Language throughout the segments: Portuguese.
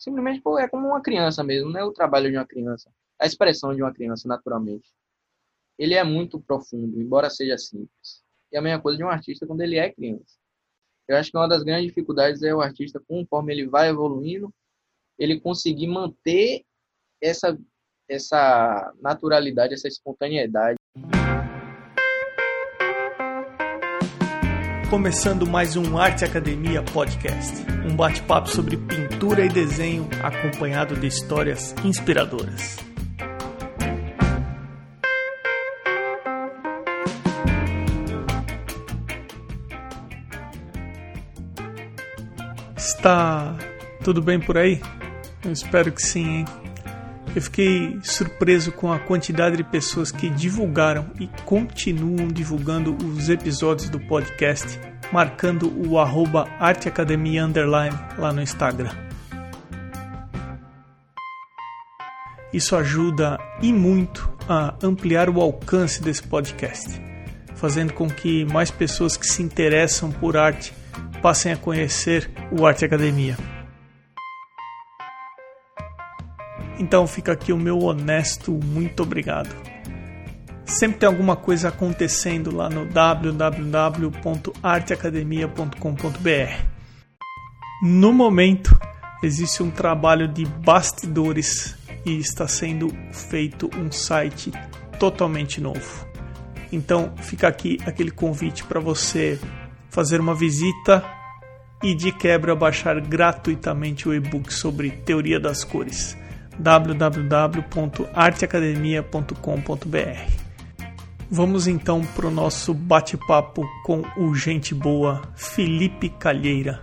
simplesmente pô, é como uma criança mesmo, não é o trabalho de uma criança, a expressão de uma criança, naturalmente. Ele é muito profundo, embora seja simples. E a mesma coisa de um artista quando ele é criança. Eu acho que uma das grandes dificuldades é o artista, conforme ele vai evoluindo, ele conseguir manter essa, essa naturalidade, essa espontaneidade. Começando mais um Arte Academia Podcast, um bate-papo sobre pintura e desenho acompanhado de histórias inspiradoras. Está tudo bem por aí? Eu espero que sim, hein? Eu fiquei surpreso com a quantidade de pessoas que divulgaram e continuam divulgando os episódios do podcast, marcando o arroba underline lá no Instagram. Isso ajuda e muito a ampliar o alcance desse podcast, fazendo com que mais pessoas que se interessam por arte passem a conhecer o Arte Academia. Então fica aqui o meu honesto muito obrigado. Sempre tem alguma coisa acontecendo lá no www.arteacademia.com.br. No momento, existe um trabalho de bastidores e está sendo feito um site totalmente novo. Então fica aqui aquele convite para você fazer uma visita e de quebra baixar gratuitamente o e-book sobre teoria das cores www.arteacademia.com.br. Vamos então para o nosso bate-papo com o gente boa Felipe Calheira.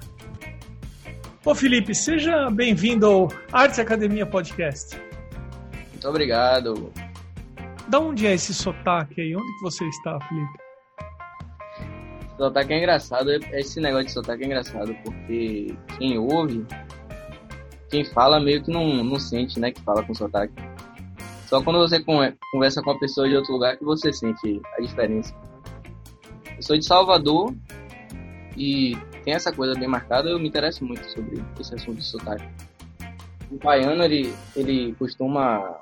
Ô Felipe, seja bem-vindo ao Arte Academia Podcast. Muito obrigado. Da onde é esse sotaque aí? Onde que você está, Felipe? Sotaque é engraçado, esse negócio de sotaque é engraçado, porque quem ouve quem fala meio que não, não sente, né, que fala com sotaque. Só quando você conversa com uma pessoa de outro lugar que você sente a diferença. Eu sou de Salvador e tem essa coisa bem marcada, eu me interesso muito sobre esse assunto de sotaque. O baiano, ele, ele costuma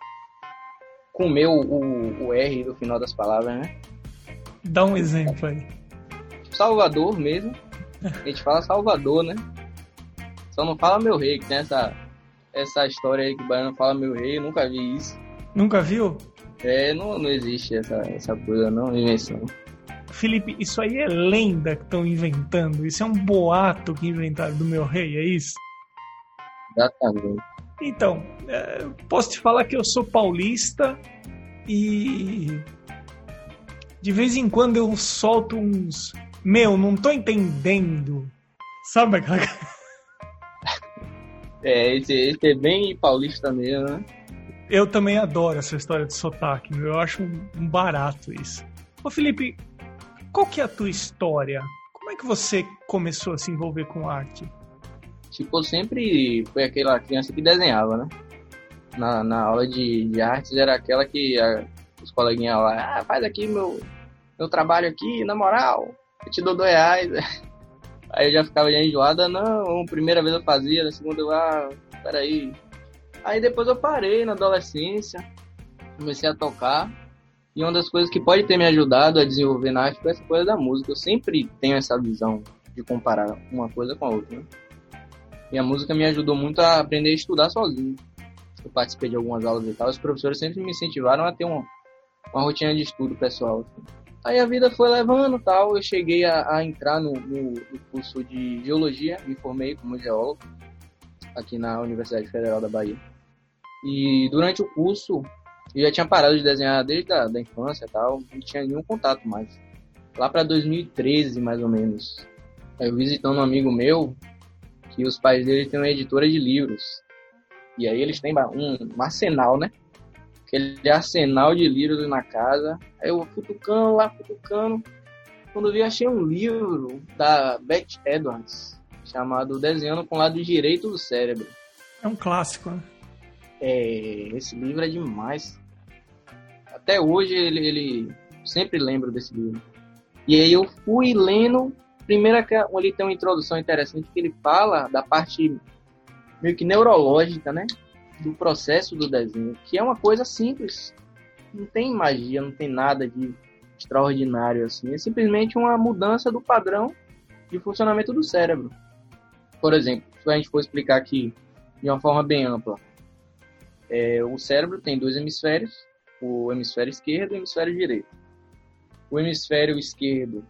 comer o, o, o R no final das palavras, né? Dá um exemplo aí. Salvador mesmo. A gente fala Salvador, né? Só não fala meu rei, que tem essa, essa história aí que o baiano fala meu rei, eu nunca vi isso. Nunca viu? É, não, não existe essa, essa coisa, não, invenção. Felipe, isso aí é lenda que estão inventando. Isso é um boato que inventaram do meu rei, é isso? Exatamente. Então, é, posso te falar que eu sou paulista e de vez em quando eu solto uns. Meu, não tô entendendo. Sabe aquela. É, esse, esse é bem paulista mesmo, né? Eu também adoro essa história de sotaque, eu acho um barato isso. Ô Felipe, qual que é a tua história? Como é que você começou a se envolver com arte? Eu sempre foi aquela criança que desenhava, né? Na, na aula de, de artes era aquela que a, os coleguinhas lá, ah, faz aqui meu, meu trabalho aqui, na moral, eu te dou dois reais. Aí eu já ficava já enjoada, não, primeira vez eu fazia, na segunda eu, ah, peraí. Aí depois eu parei na adolescência, comecei a tocar. E uma das coisas que pode ter me ajudado a desenvolver na arte foi essa coisa da música. Eu sempre tenho essa visão de comparar uma coisa com a outra. Né? E a música me ajudou muito a aprender a estudar sozinho. Eu participei de algumas aulas e tal. Os professores sempre me incentivaram a ter uma, uma rotina de estudo pessoal. Assim. Aí a vida foi levando tal. Eu cheguei a, a entrar no, no, no, curso de geologia, me formei como geólogo aqui na Universidade Federal da Bahia. E durante o curso eu já tinha parado de desenhar desde a da infância tal, não tinha nenhum contato mais. Lá para 2013, mais ou menos, eu visitando um amigo meu, que os pais dele têm uma editora de livros. E aí eles têm um arsenal, né? aquele arsenal de livros na casa. Aí eu futucando lá, futucando. Quando eu vi, achei um livro da Beth Edwards, chamado Desenhando com o Lado Direito do Cérebro. É um clássico, né? É, esse livro é demais. Até hoje ele, ele sempre lembro desse livro. E aí eu fui lendo. Primeiro, ele tem uma introdução interessante que ele fala da parte meio que neurológica, né? Do processo do desenho, que é uma coisa simples. Não tem magia, não tem nada de extraordinário assim. É simplesmente uma mudança do padrão de funcionamento do cérebro. Por exemplo, se a gente for explicar aqui de uma forma bem ampla, é, o cérebro tem dois hemisférios, o hemisfério esquerdo e o hemisfério direito. O hemisfério esquerdo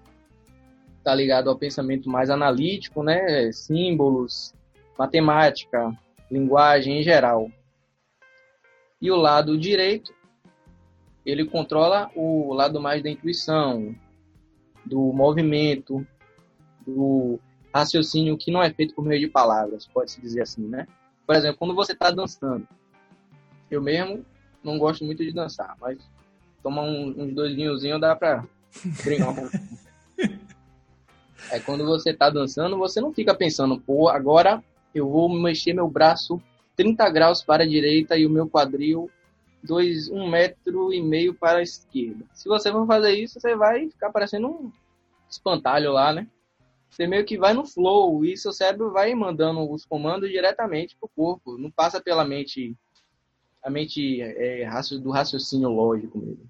está ligado ao pensamento mais analítico, né? Símbolos, matemática, linguagem em geral. E o lado direito, ele controla o lado mais da intuição, do movimento, do raciocínio que não é feito por meio de palavras, pode-se dizer assim, né? Por exemplo, quando você está dançando, eu mesmo não gosto muito de dançar, mas tomar um, uns dois vinhozinhos dá pra brincar um pouco. É quando você tá dançando, você não fica pensando, pô, agora eu vou mexer meu braço 30 graus para a direita e o meu quadril dois, um metro e meio para a esquerda. Se você for fazer isso, você vai ficar parecendo um espantalho lá, né? Você meio que vai no flow e seu cérebro vai mandando os comandos diretamente pro corpo, não passa pela mente, a mente é, do raciocínio lógico mesmo.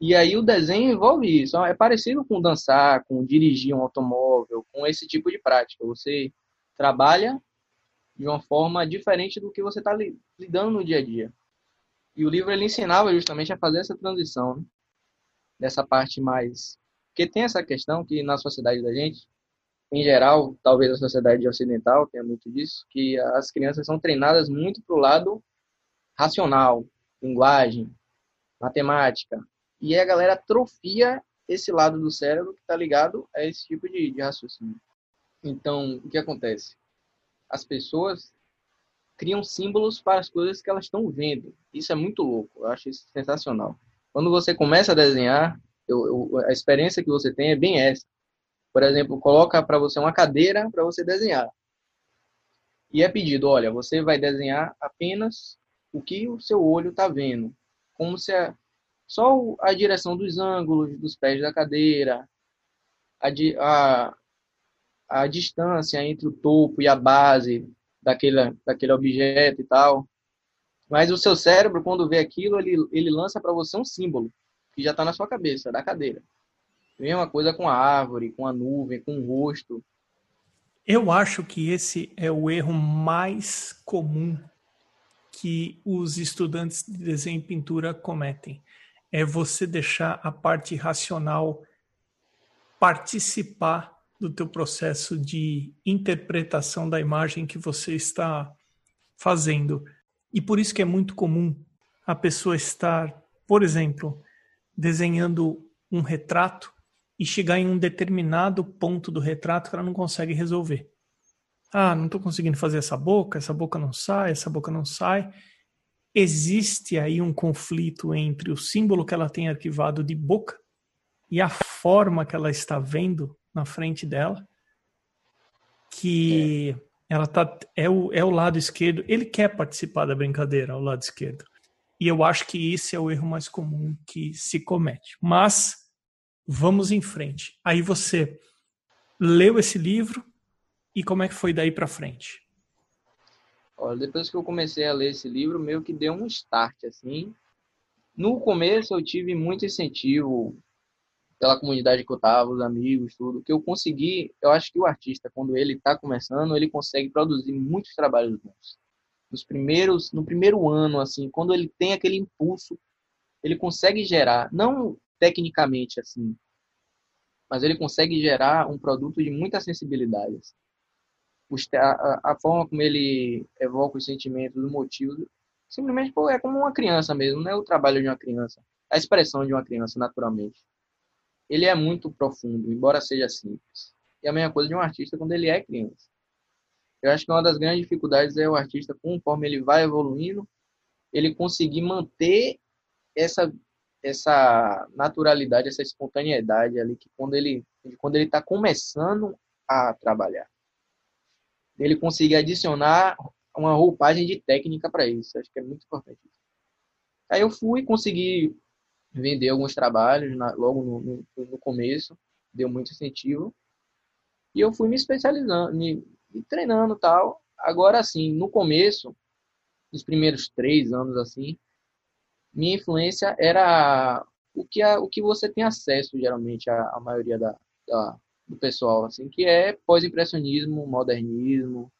E aí o desenho envolve isso. É parecido com dançar, com dirigir um automóvel, com esse tipo de prática. Você trabalha de uma forma diferente do que você está lidando no dia a dia. E o livro ele ensinava justamente a fazer essa transição, né? dessa parte mais. Porque tem essa questão que na sociedade da gente, em geral, talvez a sociedade ocidental tenha muito disso, que as crianças são treinadas muito para o lado racional, linguagem, matemática, e a galera atrofia esse lado do cérebro que está ligado a esse tipo de, de raciocínio. Então, o que acontece? As pessoas criam símbolos para as coisas que elas estão vendo. Isso é muito louco, eu acho isso sensacional. Quando você começa a desenhar, eu, eu, a experiência que você tem é bem essa. Por exemplo, coloca para você uma cadeira para você desenhar. E é pedido, olha, você vai desenhar apenas o que o seu olho está vendo. Como se a, só a direção dos ângulos dos pés da cadeira, a, a, a distância entre o topo e a base daquele, daquele objeto e tal. Mas o seu cérebro, quando vê aquilo, ele, ele lança para você um símbolo que já está na sua cabeça, da cadeira. Mesma coisa com a árvore, com a nuvem, com o rosto. Eu acho que esse é o erro mais comum que os estudantes de desenho e pintura cometem é você deixar a parte racional participar do teu processo de interpretação da imagem que você está fazendo. E por isso que é muito comum a pessoa estar, por exemplo, desenhando um retrato e chegar em um determinado ponto do retrato que ela não consegue resolver. Ah, não estou conseguindo fazer essa boca, essa boca não sai, essa boca não sai existe aí um conflito entre o símbolo que ela tem arquivado de boca e a forma que ela está vendo na frente dela, que é. ela tá é o, é o lado esquerdo, ele quer participar da brincadeira ao lado esquerdo. E eu acho que esse é o erro mais comum que se comete. Mas vamos em frente. Aí você leu esse livro e como é que foi daí para frente? Olha, depois que eu comecei a ler esse livro, meio que deu um start, assim. No começo eu tive muito incentivo pela comunidade que eu tava, os amigos, tudo, que eu consegui, eu acho que o artista, quando ele está começando, ele consegue produzir muitos trabalhos bons. Nos primeiros, no primeiro ano, assim, quando ele tem aquele impulso, ele consegue gerar, não tecnicamente, assim, mas ele consegue gerar um produto de muita sensibilidade. Assim a, forma como ele evoca os sentimentos, os motivos, simplesmente pô, é como uma criança mesmo, não é o trabalho de uma criança, a expressão de uma criança, naturalmente. Ele é muito profundo, embora seja simples. E a mesma coisa de um artista quando ele é criança. Eu acho que uma das grandes dificuldades é o artista, conforme ele vai evoluindo, ele conseguir manter essa essa naturalidade, essa espontaneidade ali que quando ele quando ele está começando a trabalhar ele conseguir adicionar uma roupagem de técnica para isso. Acho que é muito importante. Aí eu fui conseguir vender alguns trabalhos na, logo no, no, no, começo, deu muito incentivo. E eu fui me especializando, me, me treinando tal. Agora, assim, no começo, nos primeiros três anos, assim, minha influência era o que, a, o que você tem acesso, geralmente, a, a maioria da, da, do pessoal, assim, que é pós-impressionismo, modernismo,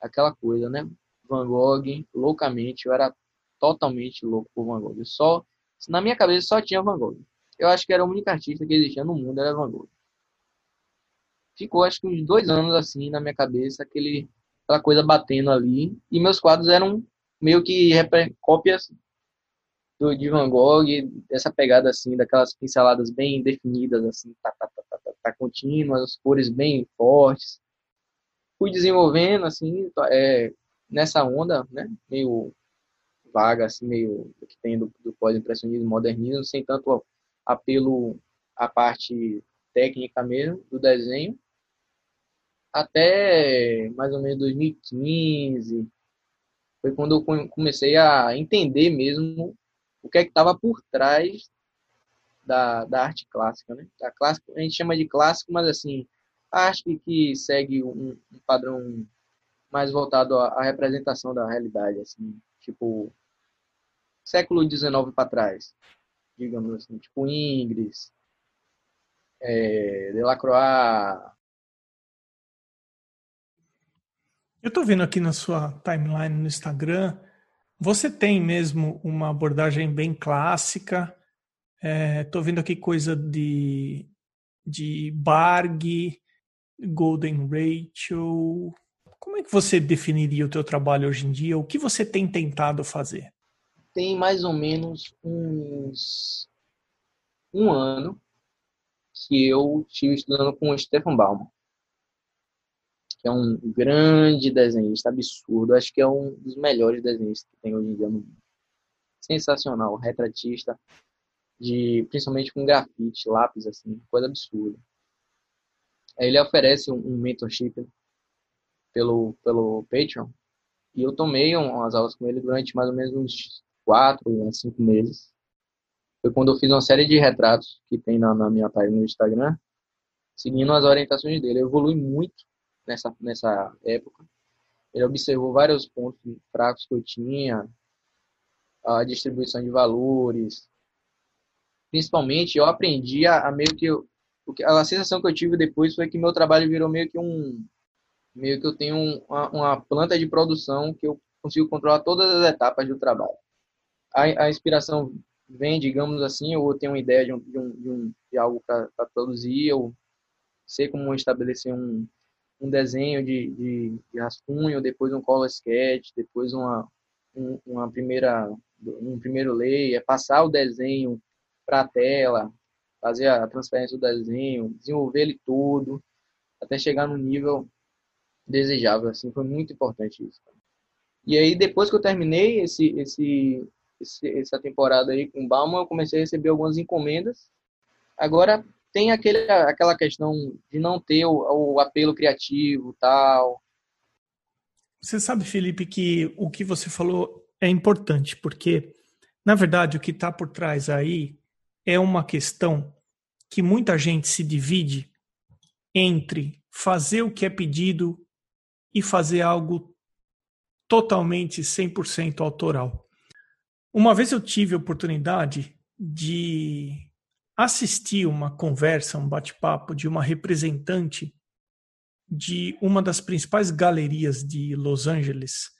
aquela coisa, né? Van Gogh, loucamente, eu era totalmente louco por Van Gogh. Só, na minha cabeça só tinha Van Gogh. Eu acho que era o único artista que existia no mundo, era Van Gogh. Ficou, acho que uns dois anos, assim, na minha cabeça, aquele, aquela coisa batendo ali. E meus quadros eram meio que cópias do, de Van Gogh, essa pegada, assim, daquelas pinceladas bem definidas, assim, tá, tá, tá, tá, contínuas, as cores bem fortes. Fui desenvolvendo, assim, é, nessa onda, né, meio vaga, assim, meio que tem do, do pós-impressionismo modernismo, sem tanto apelo à parte técnica mesmo do desenho. Até mais ou menos 2015, foi quando eu comecei a entender mesmo o que é que estava por trás da, da arte clássica, né? A clássica a gente chama de clássico, mas assim, a arte que segue um, um padrão mais voltado à, à, representação da realidade, assim, tipo século XIX para trás, digamos assim, tipo Ingres, é, Delacroix. Eu estou vendo aqui na sua timeline no Instagram, você tem mesmo uma abordagem bem clássica. Estou é, vendo aqui coisa de, de Barg, Golden Rachel. Como é que você definiria o teu trabalho hoje em dia? O que você tem tentado fazer? tem mais ou menos uns um ano que eu estive estudando com o Stefan Bauman, que é um grande desenhista, absurdo. Acho que é um dos melhores desenhistas que tem hoje em dia no mundo. Sensacional, retratista, de, principalmente com grafite, lápis, assim, coisa absurda. Ele oferece um, um mentorship pelo, pelo Patreon, e eu tomei umas aulas com ele durante mais ou menos uns quatro a cinco meses. Foi quando eu fiz uma série de retratos que tem na, na minha página no Instagram, seguindo as orientações dele. Eu evolui muito nessa, nessa época. Ele observou vários pontos fracos que eu tinha, a distribuição de valores. Principalmente, eu aprendi a, a meio que eu, a sensação que eu tive depois foi que meu trabalho virou meio que um meio que eu tenho uma, uma planta de produção que eu consigo controlar todas as etapas do trabalho. A, a inspiração vem, digamos assim, ou eu tenho uma ideia de, um, de, um, de, um, de algo para produzir, eu sei como estabelecer um, um desenho de, de, de rascunho, depois um color sketch, depois uma, um, uma primeira, um primeiro layer, passar o desenho para a tela, fazer a transferência do desenho, desenvolver ele todo, até chegar no nível desejável, assim, foi muito importante isso. E aí, depois que eu terminei esse, esse, esse, essa temporada aí com o Bauman, eu comecei a receber algumas encomendas. Agora tem aquele, aquela questão de não ter o, o apelo criativo tal. Você sabe, Felipe, que o que você falou é importante, porque, na verdade, o que está por trás aí é uma questão que muita gente se divide entre fazer o que é pedido e fazer algo totalmente 100% autoral. Uma vez eu tive a oportunidade de assistir uma conversa, um bate-papo de uma representante de uma das principais galerias de Los Angeles,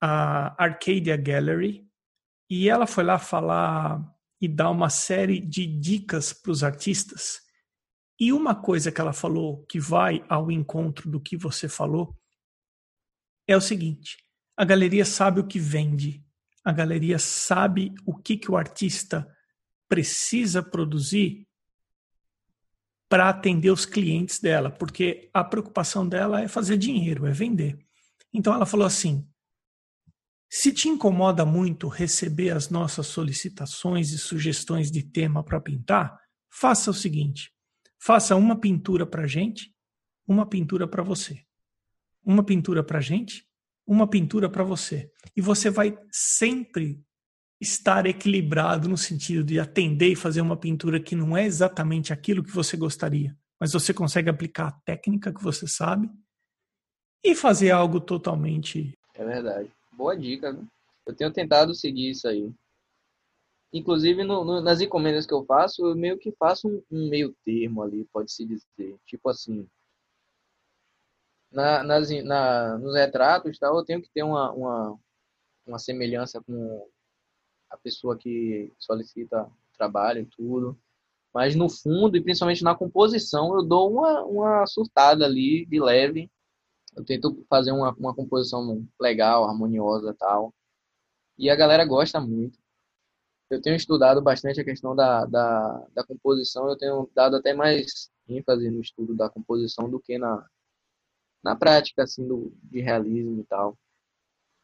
a Arcadia Gallery, e ela foi lá falar e dar uma série de dicas para os artistas. E uma coisa que ela falou que vai ao encontro do que você falou é o seguinte: a galeria sabe o que vende, a galeria sabe o que, que o artista precisa produzir para atender os clientes dela, porque a preocupação dela é fazer dinheiro, é vender. Então ela falou assim: se te incomoda muito receber as nossas solicitações e sugestões de tema para pintar, faça o seguinte: faça uma pintura para gente, uma pintura para você. Uma pintura para gente, uma pintura para você. E você vai sempre estar equilibrado no sentido de atender e fazer uma pintura que não é exatamente aquilo que você gostaria, mas você consegue aplicar a técnica que você sabe e fazer algo totalmente. É verdade. Boa dica, viu? Eu tenho tentado seguir isso aí. Inclusive, no, no, nas encomendas que eu faço, eu meio que faço um, um meio termo ali, pode-se dizer. Tipo assim, na, nas, na, nos retratos tal, eu tenho que ter uma, uma, uma semelhança com a pessoa que solicita trabalho e tudo. Mas no fundo, e principalmente na composição, eu dou uma, uma surtada ali, de leve. Eu tento fazer uma, uma composição legal, harmoniosa tal. E a galera gosta muito eu tenho estudado bastante a questão da, da, da composição, eu tenho dado até mais ênfase no estudo da composição do que na, na prática, assim, do, de realismo e tal.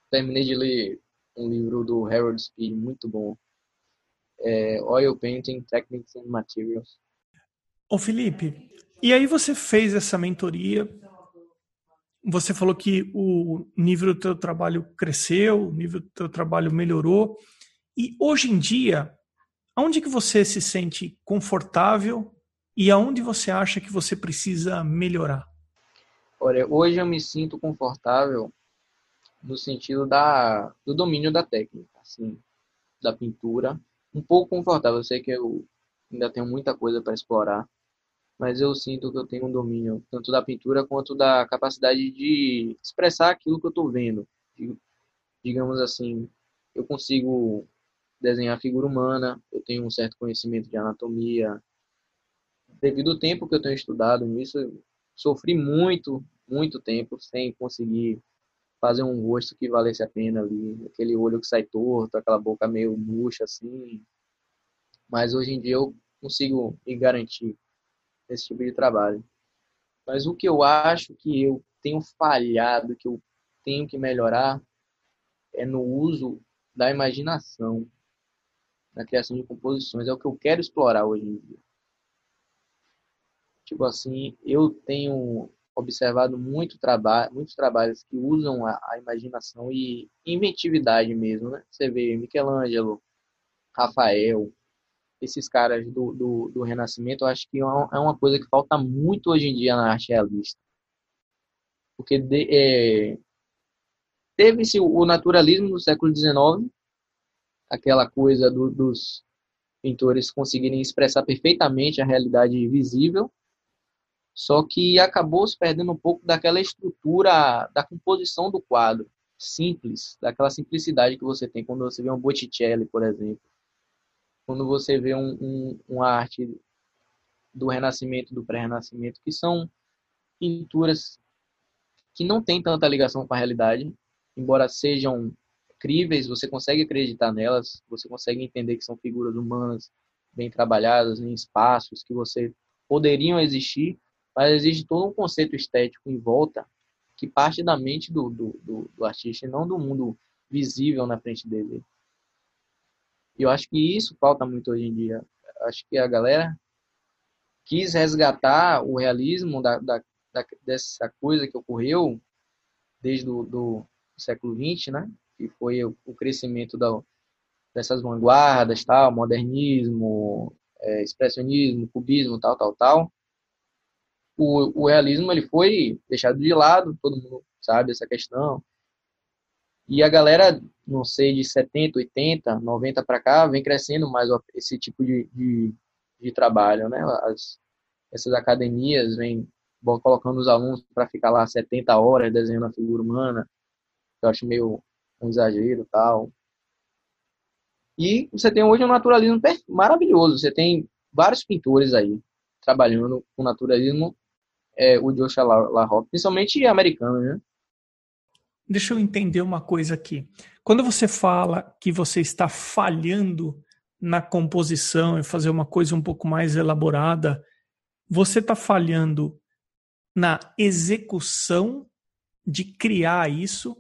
Terminei de ler um livro do Harold Speed, muito bom. É Oil Painting, Techniques and Materials. Ô Felipe, e aí você fez essa mentoria, você falou que o nível do teu trabalho cresceu, o nível do teu trabalho melhorou, e hoje em dia, aonde que você se sente confortável e aonde você acha que você precisa melhorar? Olha, hoje eu me sinto confortável no sentido da, do domínio da técnica, assim, da pintura. Um pouco confortável, eu sei que eu ainda tenho muita coisa para explorar, mas eu sinto que eu tenho um domínio tanto da pintura quanto da capacidade de expressar aquilo que eu estou vendo. Digamos assim, eu consigo desenhar figura humana, eu tenho um certo conhecimento de anatomia. Devido ao tempo que eu tenho estudado nisso, sofri muito, muito tempo sem conseguir fazer um rosto que valesse a pena ali, aquele olho que sai torto, aquela boca meio murcha assim. Mas hoje em dia eu consigo me garantir esse tipo de trabalho. Mas o que eu acho que eu tenho falhado, que eu tenho que melhorar, é no uso da imaginação na criação de composições. É o que eu quero explorar hoje em dia. Tipo assim, eu tenho observado muito trabalho, muitos trabalhos que usam a, a, imaginação e inventividade mesmo, né? Você vê Michelangelo, Rafael, esses caras do, do, do Renascimento, eu acho que é uma, é uma, coisa que falta muito hoje em dia na arte realista. Porque é, teve-se o naturalismo no século XIX, aquela coisa do, dos pintores conseguirem expressar perfeitamente a realidade visível, só que acabou se perdendo um pouco daquela estrutura da composição do quadro, simples, daquela simplicidade que você tem quando você vê um Botticelli, por exemplo. Quando você vê um, um, uma arte do Renascimento, do Pré-Renascimento, que são pinturas que não têm tanta ligação com a realidade, embora sejam críveis, você consegue acreditar nelas, você consegue entender que são figuras humanas bem trabalhadas em espaços que você poderiam existir, mas existe todo um conceito estético em volta que parte da mente do, do, do, do artista e não do mundo visível na frente dele. E eu acho que isso falta muito hoje em dia. Acho que a galera quis resgatar o realismo da, da, da dessa coisa que ocorreu desde o do século XX, né? que foi o, crescimento da, dessas vanguardas, tal, modernismo, é, expressionismo, cubismo, tal, tal, tal. O, o realismo ele foi deixado de lado, todo mundo sabe essa questão. E a galera, não sei, de 70, 80, 90 para cá, vem crescendo mais esse tipo de, de, de trabalho, né? As, essas academias vêm colocando os alunos para ficar lá 70 horas desenhando a figura humana. Eu acho meio um exagero tal. E você tem hoje um naturalismo maravilhoso. Você tem vários pintores aí trabalhando com naturalismo, é, o Joshua LaRocque, principalmente americano, né? Deixa eu entender uma coisa aqui. Quando você fala que você está falhando na composição e fazer uma coisa um pouco mais elaborada, você está falhando na execução de criar isso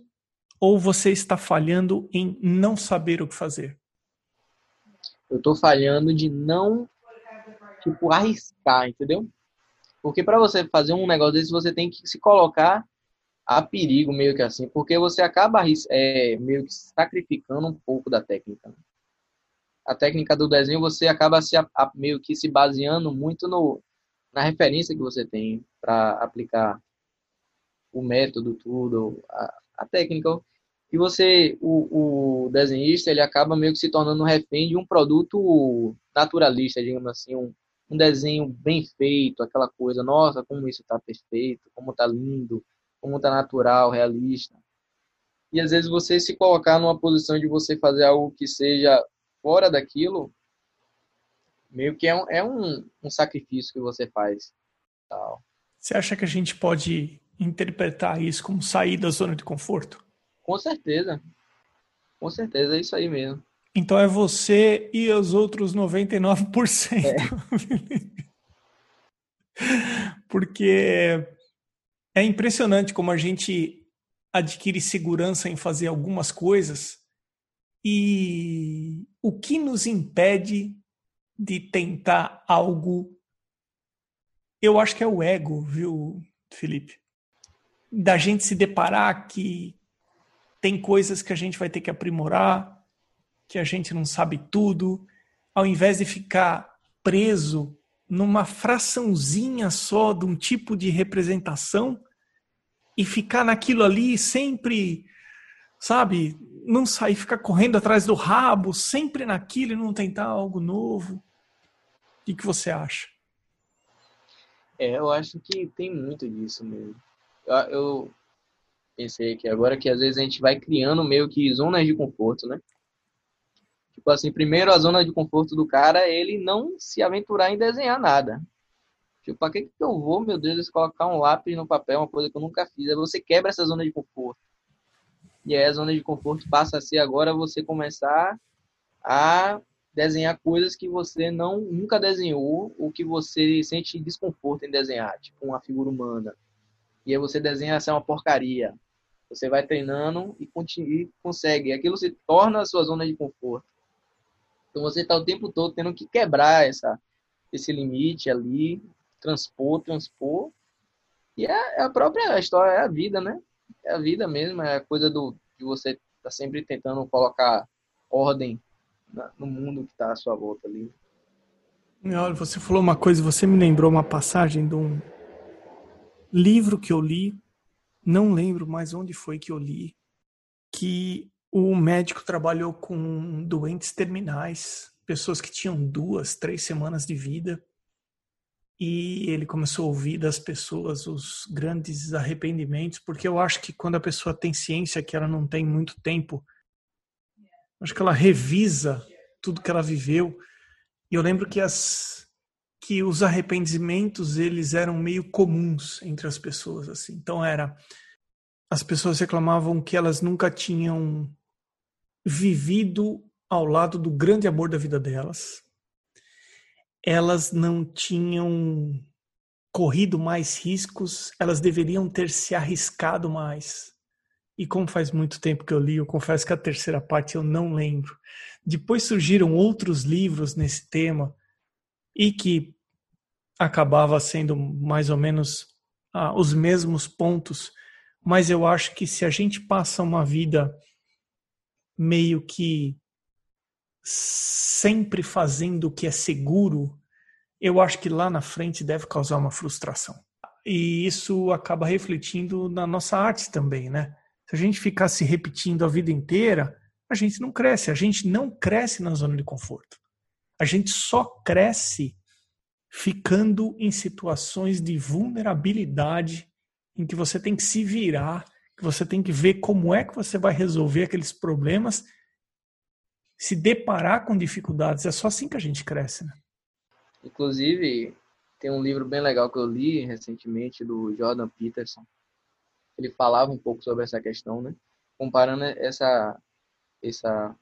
ou você está falhando em não saber o que fazer? Eu estou falhando de não, tipo, arriscar, entendeu? Porque para você fazer um negócio desse, você tem que se colocar a perigo, meio que assim, porque você acaba é, meio que sacrificando um pouco da técnica. Né? A técnica do desenho, você acaba se, a, meio que se baseando muito no, na referência que você tem para aplicar o método, tudo, a, a técnica. E você, o, o desenhista, ele acaba meio que se tornando refém de um produto naturalista, digamos assim, um, um desenho bem feito, aquela coisa, nossa, como isso está perfeito, como está lindo, como está natural, realista. E às vezes você se colocar numa posição de você fazer algo que seja fora daquilo, meio que é um, é um, um sacrifício que você faz. Tal. Você acha que a gente pode interpretar isso como sair da zona de conforto? Com certeza. Com certeza, é isso aí mesmo. Então é você e os outros 99%. É. Porque é impressionante como a gente adquire segurança em fazer algumas coisas e o que nos impede de tentar algo. Eu acho que é o ego, viu, Felipe? Da gente se deparar que tem coisas que a gente vai ter que aprimorar, que a gente não sabe tudo, ao invés de ficar preso numa fraçãozinha só de um tipo de representação e ficar naquilo ali sempre, sabe, não sair, ficar correndo atrás do rabo, sempre naquilo e não tentar algo novo. O que, que você acha? É, eu acho que tem muito disso mesmo. Eu, pensei aqui agora que às vezes a gente vai criando meio que zonas de conforto, né? Tipo assim, primeiro a zona de conforto do cara é ele não se aventurar em desenhar nada. Tipo, pra que, que eu vou, meu Deus, colocar um lápis no papel, uma coisa que eu nunca fiz? Aí você quebra essa zona de conforto. E aí a zona de conforto passa a ser agora você começar a desenhar coisas que você não nunca desenhou, ou que você sente desconforto em desenhar, tipo uma figura humana. E aí você desenha essa é uma porcaria. Você vai treinando e, e consegue. Aquilo se torna a sua zona de conforto. Então você está o tempo todo tendo que quebrar essa, esse limite ali, transpor, transpor. E é, é a própria história, é a vida, né? É a vida mesmo, é a coisa do de você tá sempre tentando colocar ordem no mundo que está à sua volta ali. Olha, você falou uma coisa, você me lembrou uma passagem de um livro que eu li, não lembro mais onde foi que eu li, que o médico trabalhou com doentes terminais, pessoas que tinham duas, três semanas de vida, e ele começou a ouvir das pessoas os grandes arrependimentos, porque eu acho que quando a pessoa tem ciência que ela não tem muito tempo, acho que ela revisa tudo que ela viveu. E eu lembro que as que os arrependimentos eles eram meio comuns entre as pessoas assim. Então era as pessoas reclamavam que elas nunca tinham vivido ao lado do grande amor da vida delas elas não tinham corrido mais riscos, elas deveriam ter se arriscado mais. E como faz muito tempo que eu li, eu confesso que a terceira parte eu não lembro. Depois surgiram outros livros nesse tema e que acabava sendo mais ou menos ah, os mesmos pontos, mas eu acho que se a gente passa uma vida meio que sempre fazendo o que é seguro, eu acho que lá na frente deve causar uma frustração. E isso acaba refletindo na nossa arte também, né? Se a gente ficar se repetindo a vida inteira, a gente não cresce. A gente não cresce na zona de conforto. A gente só cresce ficando em situações de vulnerabilidade em que você tem que se virar, que você tem que ver como é que você vai resolver aqueles problemas se deparar com dificuldades. É só assim que a gente cresce, né? Inclusive, tem um livro bem legal que eu li recentemente do Jordan Peterson. Ele falava um pouco sobre essa questão, né? Comparando essa essa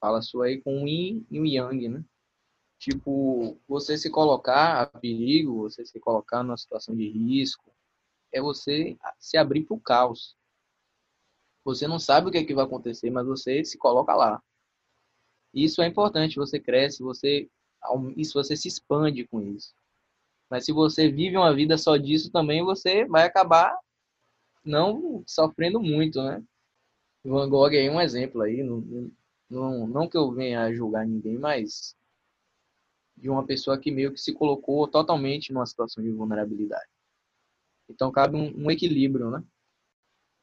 fala sua aí com o Yin e o Yang, né? Tipo, você se colocar a perigo, você se colocar numa situação de risco, é você se abrir para o caos. Você não sabe o que, é que vai acontecer, mas você se coloca lá. Isso é importante, você cresce, você isso você se expande com isso. Mas se você vive uma vida só disso também, você vai acabar não sofrendo muito, né? Van Gogh é um exemplo aí, não, não, não que eu venha julgar ninguém, mas de uma pessoa que meio que se colocou totalmente numa situação de vulnerabilidade. Então cabe um, um equilíbrio, né?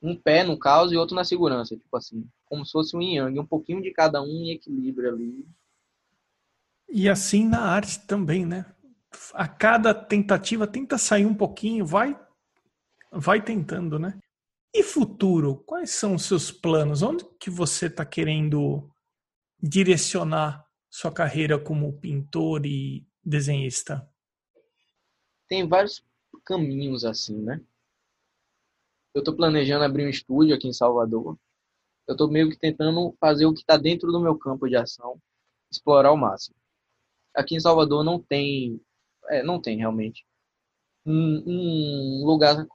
Um pé no caos e outro na segurança, tipo assim, como se fosse um yang, um pouquinho de cada um em equilíbrio ali. E assim na arte também, né? A cada tentativa tenta sair um pouquinho, vai vai tentando, né? E futuro, quais são os seus planos? Onde que você está querendo direcionar sua carreira como pintor e desenhista? Tem vários caminhos assim, né? Eu estou planejando abrir um estúdio aqui em Salvador. Eu estou meio que tentando fazer o que está dentro do meu campo de ação, explorar ao máximo. Aqui em Salvador não tem, é, não tem realmente um, um lugar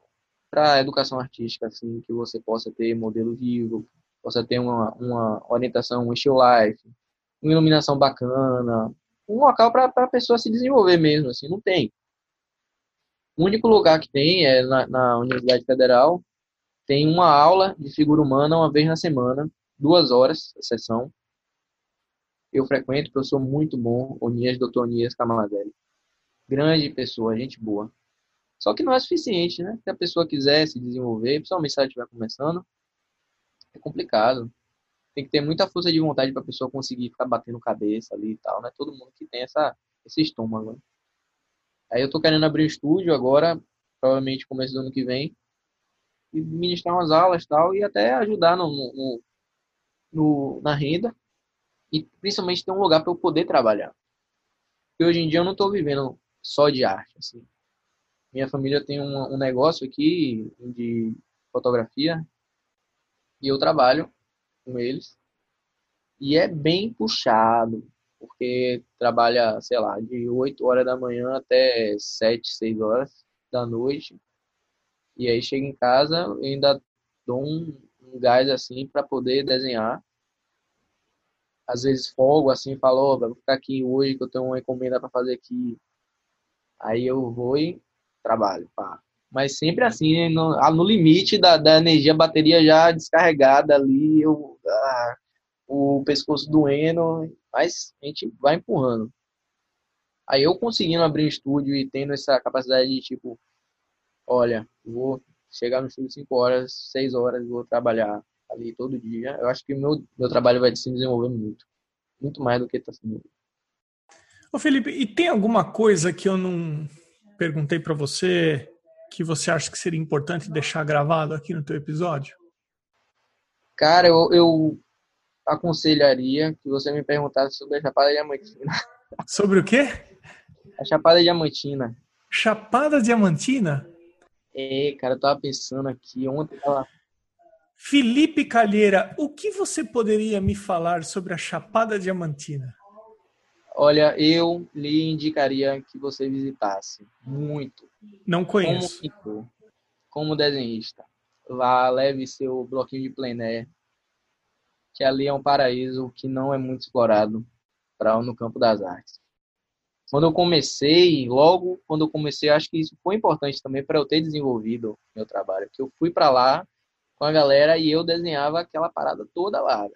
para educação artística, assim, que você possa ter modelo vivo, possa ter uma, uma orientação, um still life, uma iluminação bacana, um local para a pessoa se desenvolver mesmo, assim, não tem. O único lugar que tem é na, na Universidade Federal, tem uma aula de figura humana uma vez na semana, duas horas a sessão. Eu frequento, professor muito bom, Onias, doutor Onias Camaladelli. Grande pessoa, gente boa. Só que não é suficiente, né? Se a pessoa quiser se desenvolver, principalmente se ela estiver começando, é complicado. Tem que ter muita força de vontade para a pessoa conseguir ficar batendo cabeça ali e tal, né? Todo mundo que tem essa, esse estômago. Né? Aí eu tô querendo abrir um estúdio agora, provavelmente começo do ano que vem, e ministrar umas aulas e tal, e até ajudar no, no, no, na renda, e principalmente ter um lugar para eu poder trabalhar. Porque hoje em dia eu não estou vivendo só de arte, assim. Minha família tem um, um negócio aqui de fotografia e eu trabalho com eles. E é bem puxado, porque trabalha, sei lá, de 8 horas da manhã até 7, 6 horas da noite. E aí chega em casa, eu ainda dou um, um gás assim para poder desenhar. Às vezes folgo assim, falo, oh, vou ficar aqui hoje que eu tenho uma encomenda para fazer aqui. Aí eu vou e trabalho, pá. Mas sempre assim, no, ah, no limite da, da energia, a bateria já descarregada ali, eu, ah, o pescoço doendo, mas a gente vai empurrando. Aí eu conseguindo abrir um estúdio e tendo essa capacidade de tipo, olha, vou chegar no estúdio 5 horas, 6 horas, vou trabalhar ali todo dia. Eu acho que o meu, meu trabalho vai se desenvolver muito. Muito mais do que está sendo. Ô Felipe, e tem alguma coisa que eu não perguntei para você que você acha que seria importante deixar gravado aqui no teu episódio? Cara, eu, eu aconselharia que você me perguntasse sobre a Chapada Diamantina. Sobre o quê? A Chapada Diamantina. Chapada Diamantina? É, cara, eu tava pensando aqui ontem. Ela... Felipe Calheira, o que você poderia me falar sobre a Chapada Diamantina? Olha, eu lhe indicaria que você visitasse muito. Não conheço. Como pintor, como desenhista. Lá leve seu bloquinho de plein air, que ali é um paraíso que não é muito explorado para no campo das artes. Quando eu comecei, logo quando eu comecei, acho que isso foi importante também para eu ter desenvolvido meu trabalho, que eu fui para lá com a galera e eu desenhava aquela parada toda lá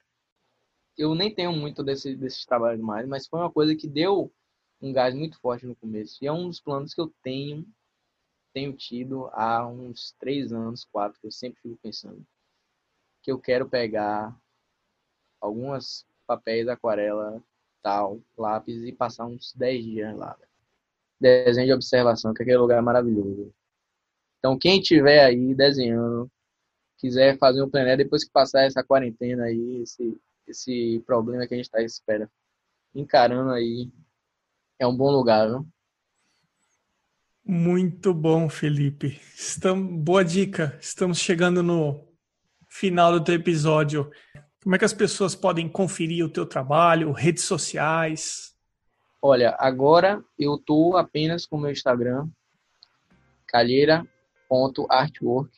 eu nem tenho muito desse, desses trabalhos mais, mas foi uma coisa que deu um gás muito forte no começo. E é um dos planos que eu tenho, tenho tido há uns três anos, quatro, que eu sempre fico pensando. Que eu quero pegar algumas papéis, aquarela, tal, lápis e passar uns dez dias lá. Desenho de observação, que aquele lugar é maravilhoso. Então, quem tiver aí desenhando, quiser fazer um plenário depois que passar essa quarentena aí, esse esse problema que a gente está espera encarando aí é um bom lugar, viu? Muito bom, Felipe. Estamos, boa dica. Estamos chegando no final do teu episódio. Como é que as pessoas podem conferir o teu trabalho, redes sociais? Olha, agora eu tô apenas com o meu Instagram, calheira.artwork.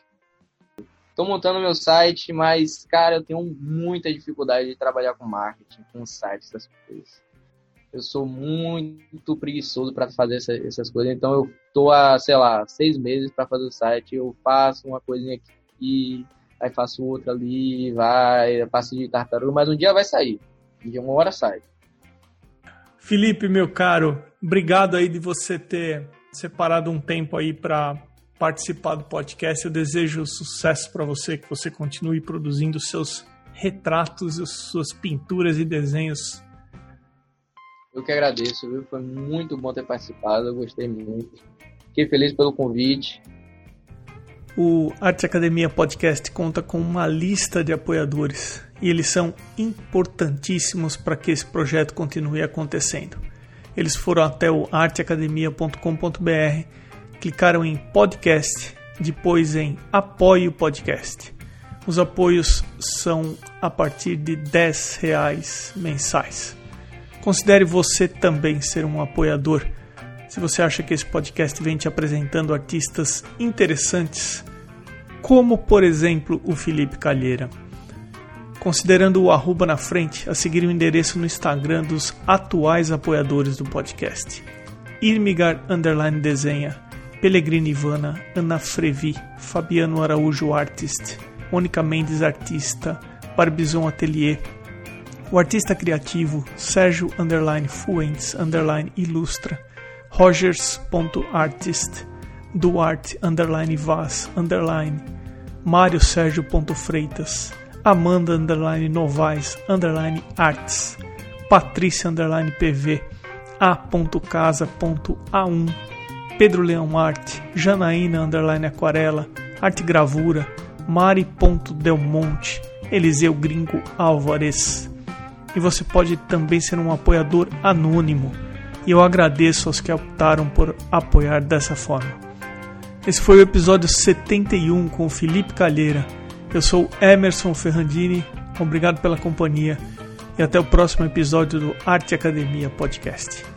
Estou montando meu site, mas, cara, eu tenho muita dificuldade de trabalhar com marketing, com sites, essas coisas. Eu sou muito preguiçoso para fazer essa, essas coisas, então eu tô há, sei lá, seis meses para fazer o site. Eu faço uma coisinha aqui, aí faço outra ali, vai, passo de tartaruga, mas um dia vai sair. De uma hora sai. Felipe, meu caro, obrigado aí de você ter separado um tempo aí para participar do podcast. Eu desejo sucesso para você, que você continue produzindo seus retratos, suas pinturas e desenhos. Eu que agradeço, viu? Foi muito bom ter participado, eu gostei muito. Fiquei feliz pelo convite. O Arte Academia Podcast conta com uma lista de apoiadores e eles são importantíssimos para que esse projeto continue acontecendo. Eles foram até o arteacademia.com.br, clicaram em podcast, depois em apoie o podcast. Os apoios são a partir de 10 reais mensais. Considere você também ser um apoiador se você acha que esse podcast vem te apresentando artistas interessantes, como por exemplo o Felipe Calheira. Considerando o arroba na frente, a seguir o endereço no Instagram dos atuais apoiadores do podcast. Irmigar Underline Desenha, Pellegrini Ivana, Ana Frevi, Fabiano Araújo Artist, Mônica Mendes Artista, Barbizon Atelier, o artista criativo Sérgio Underline Fuentes Underline Ilustra, rogers.artist, duarte underline vaz underline, Mário Amanda underline Novaes underline arts, Patrícia underline pv, a.casa.a1, Pedro Leão Arte, Janaína underline aquarela, arte gravura, Mari.delmonte, Eliseu Gringo Álvares. E você pode também ser um apoiador anônimo e eu agradeço aos que optaram por apoiar dessa forma. Esse foi o episódio 71 com Felipe Calheira. Eu sou Emerson Ferrandini, obrigado pela companhia e até o próximo episódio do Arte Academia Podcast.